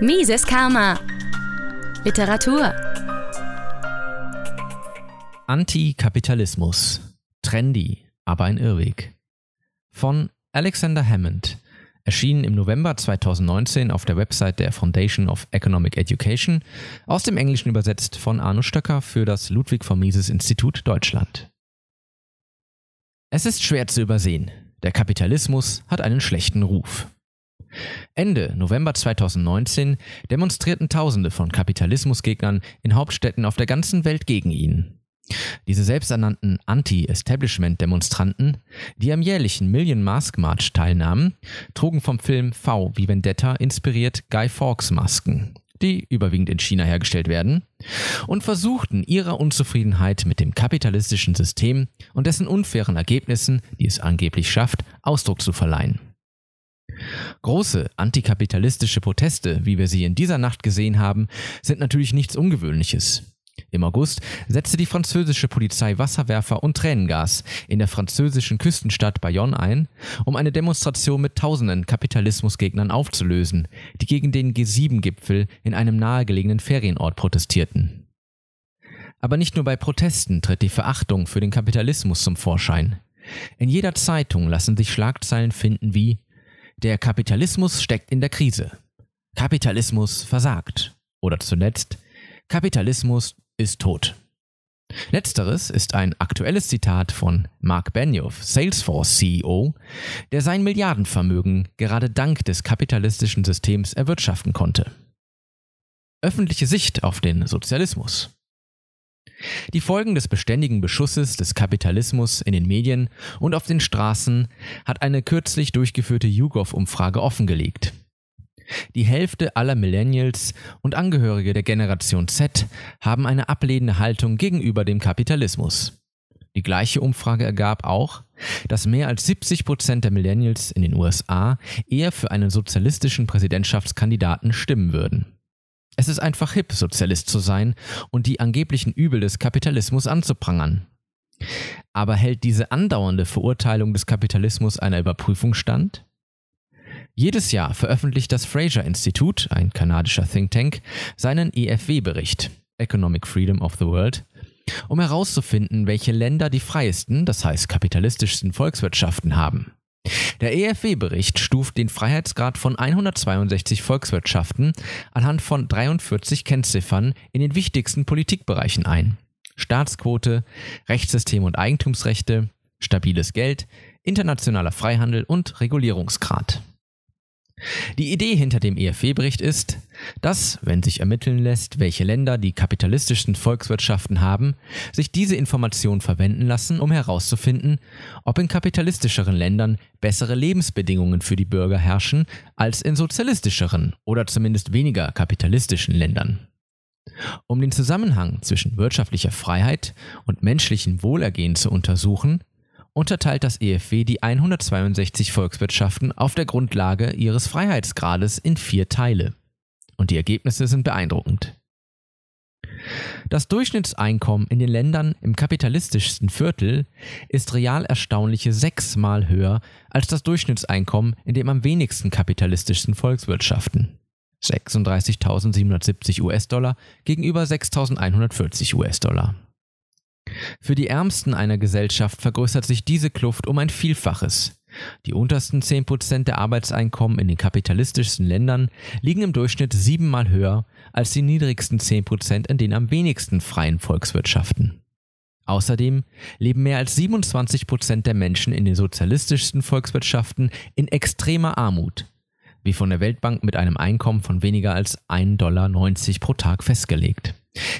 Mises Karma. Literatur. Antikapitalismus. Trendy, aber ein Irrweg. Von Alexander Hammond. Erschienen im November 2019 auf der Website der Foundation of Economic Education, aus dem Englischen übersetzt von Arno Stöcker für das Ludwig von Mises Institut Deutschland. Es ist schwer zu übersehen. Der Kapitalismus hat einen schlechten Ruf. Ende November 2019 demonstrierten Tausende von Kapitalismusgegnern in Hauptstädten auf der ganzen Welt gegen ihn. Diese selbsternannten Anti-Establishment-Demonstranten, die am jährlichen Million Mask March teilnahmen, trugen vom Film V wie Vendetta inspiriert Guy Fawkes Masken, die überwiegend in China hergestellt werden, und versuchten ihrer Unzufriedenheit mit dem kapitalistischen System und dessen unfairen Ergebnissen, die es angeblich schafft, Ausdruck zu verleihen. Große antikapitalistische Proteste, wie wir sie in dieser Nacht gesehen haben, sind natürlich nichts Ungewöhnliches. Im August setzte die französische Polizei Wasserwerfer und Tränengas in der französischen Küstenstadt Bayonne ein, um eine Demonstration mit tausenden Kapitalismusgegnern aufzulösen, die gegen den G7-Gipfel in einem nahegelegenen Ferienort protestierten. Aber nicht nur bei Protesten tritt die Verachtung für den Kapitalismus zum Vorschein. In jeder Zeitung lassen sich Schlagzeilen finden wie der Kapitalismus steckt in der Krise. Kapitalismus versagt. Oder zuletzt, Kapitalismus ist tot. Letzteres ist ein aktuelles Zitat von Mark Benioff, Salesforce CEO, der sein Milliardenvermögen gerade dank des kapitalistischen Systems erwirtschaften konnte. Öffentliche Sicht auf den Sozialismus. Die Folgen des beständigen Beschusses des Kapitalismus in den Medien und auf den Straßen hat eine kürzlich durchgeführte YouGov-Umfrage offengelegt. Die Hälfte aller Millennials und Angehörige der Generation Z haben eine ablehnende Haltung gegenüber dem Kapitalismus. Die gleiche Umfrage ergab auch, dass mehr als 70 Prozent der Millennials in den USA eher für einen sozialistischen Präsidentschaftskandidaten stimmen würden. Es ist einfach hip, Sozialist zu sein und die angeblichen Übel des Kapitalismus anzuprangern. Aber hält diese andauernde Verurteilung des Kapitalismus einer Überprüfung stand? Jedes Jahr veröffentlicht das Fraser Institut, ein kanadischer Think Tank, seinen EFW-Bericht Economic Freedom of the World, um herauszufinden, welche Länder die freiesten, das heißt kapitalistischsten Volkswirtschaften haben. Der EFW-Bericht stuft den Freiheitsgrad von 162 Volkswirtschaften anhand von 43 Kennziffern in den wichtigsten Politikbereichen ein. Staatsquote, Rechtssystem und Eigentumsrechte, stabiles Geld, internationaler Freihandel und Regulierungsgrad. Die Idee hinter dem EFW-Bericht ist, dass, wenn sich ermitteln lässt, welche Länder die kapitalistischsten Volkswirtschaften haben, sich diese Informationen verwenden lassen, um herauszufinden, ob in kapitalistischeren Ländern bessere Lebensbedingungen für die Bürger herrschen als in sozialistischeren oder zumindest weniger kapitalistischen Ländern. Um den Zusammenhang zwischen wirtschaftlicher Freiheit und menschlichem Wohlergehen zu untersuchen, unterteilt das EFW die 162 Volkswirtschaften auf der Grundlage ihres Freiheitsgrades in vier Teile. Und die Ergebnisse sind beeindruckend. Das Durchschnittseinkommen in den Ländern im kapitalistischsten Viertel ist real erstaunliche sechsmal höher als das Durchschnittseinkommen in dem am wenigsten kapitalistischsten Volkswirtschaften. 36.770 US-Dollar gegenüber 6.140 US-Dollar. Für die Ärmsten einer Gesellschaft vergrößert sich diese Kluft um ein Vielfaches. Die untersten 10% der Arbeitseinkommen in den kapitalistischsten Ländern liegen im Durchschnitt siebenmal höher als die niedrigsten 10% in den am wenigsten freien Volkswirtschaften. Außerdem leben mehr als 27% der Menschen in den sozialistischsten Volkswirtschaften in extremer Armut, wie von der Weltbank mit einem Einkommen von weniger als 1,90 Dollar pro Tag festgelegt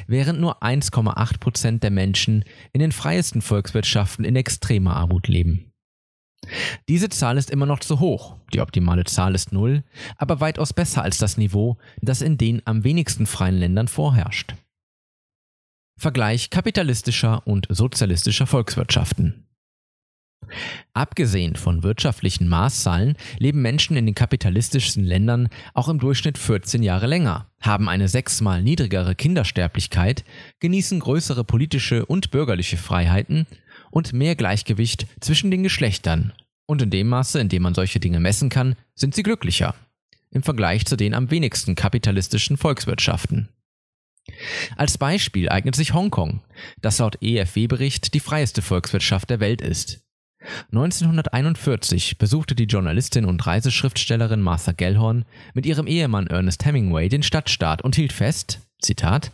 während nur 1,8 Prozent der Menschen in den freiesten Volkswirtschaften in extremer Armut leben. Diese Zahl ist immer noch zu hoch, die optimale Zahl ist null, aber weitaus besser als das Niveau, das in den am wenigsten freien Ländern vorherrscht. Vergleich kapitalistischer und sozialistischer Volkswirtschaften. Abgesehen von wirtschaftlichen Maßzahlen leben Menschen in den kapitalistischsten Ländern auch im Durchschnitt 14 Jahre länger, haben eine sechsmal niedrigere Kindersterblichkeit, genießen größere politische und bürgerliche Freiheiten und mehr Gleichgewicht zwischen den Geschlechtern. Und in dem Maße, in dem man solche Dinge messen kann, sind sie glücklicher. im Vergleich zu den am wenigsten kapitalistischen Volkswirtschaften. Als Beispiel eignet sich Hongkong, das laut EFW-Bericht die freieste Volkswirtschaft der Welt ist. 1941 besuchte die Journalistin und Reiseschriftstellerin Martha Gellhorn mit ihrem Ehemann Ernest Hemingway den Stadtstaat und hielt fest, Zitat,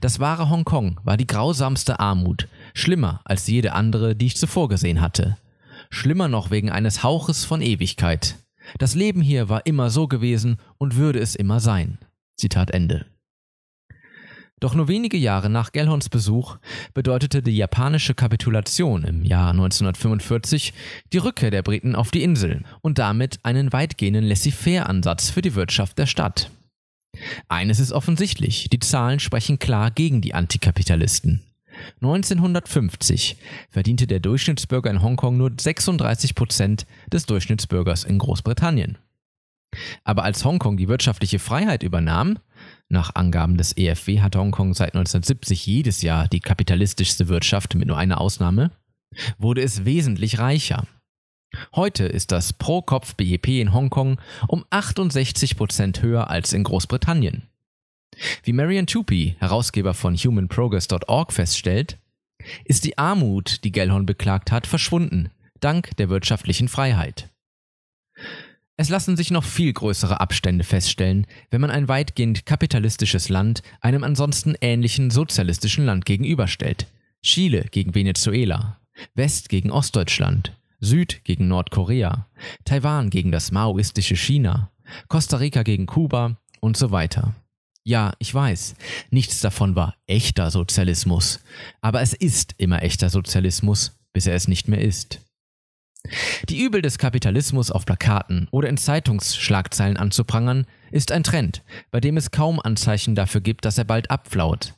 das wahre Hongkong war die grausamste Armut, schlimmer als jede andere, die ich zuvor gesehen hatte. Schlimmer noch wegen eines Hauches von Ewigkeit. Das Leben hier war immer so gewesen und würde es immer sein. Zitat Ende. Doch nur wenige Jahre nach Gellhorns Besuch bedeutete die japanische Kapitulation im Jahr 1945 die Rückkehr der Briten auf die Insel und damit einen weitgehenden Laissez-faire-Ansatz für die Wirtschaft der Stadt. Eines ist offensichtlich, die Zahlen sprechen klar gegen die Antikapitalisten. 1950 verdiente der Durchschnittsbürger in Hongkong nur 36 Prozent des Durchschnittsbürgers in Großbritannien. Aber als Hongkong die wirtschaftliche Freiheit übernahm, nach Angaben des EFW hat Hongkong seit 1970 jedes Jahr die kapitalistischste Wirtschaft mit nur einer Ausnahme, wurde es wesentlich reicher. Heute ist das Pro-Kopf-BIP in Hongkong um 68 Prozent höher als in Großbritannien. Wie Marian Tupy, Herausgeber von humanprogress.org, feststellt, ist die Armut, die Gellhorn beklagt hat, verschwunden, dank der wirtschaftlichen Freiheit. Es lassen sich noch viel größere Abstände feststellen, wenn man ein weitgehend kapitalistisches Land einem ansonsten ähnlichen sozialistischen Land gegenüberstellt. Chile gegen Venezuela, West gegen Ostdeutschland, Süd gegen Nordkorea, Taiwan gegen das maoistische China, Costa Rica gegen Kuba und so weiter. Ja, ich weiß, nichts davon war echter Sozialismus, aber es ist immer echter Sozialismus, bis er es nicht mehr ist. Die Übel des Kapitalismus auf Plakaten oder in Zeitungsschlagzeilen anzuprangern, ist ein Trend, bei dem es kaum Anzeichen dafür gibt, dass er bald abflaut.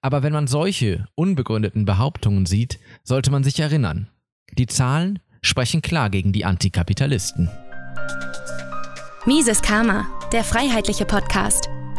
Aber wenn man solche unbegründeten Behauptungen sieht, sollte man sich erinnern. Die Zahlen sprechen klar gegen die Antikapitalisten. Mises Karma, der freiheitliche Podcast.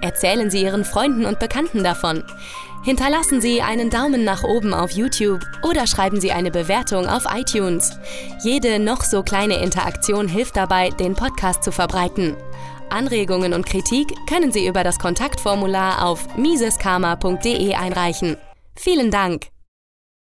Erzählen Sie Ihren Freunden und Bekannten davon. Hinterlassen Sie einen Daumen nach oben auf YouTube oder schreiben Sie eine Bewertung auf iTunes. Jede noch so kleine Interaktion hilft dabei, den Podcast zu verbreiten. Anregungen und Kritik können Sie über das Kontaktformular auf miseskarma.de einreichen. Vielen Dank!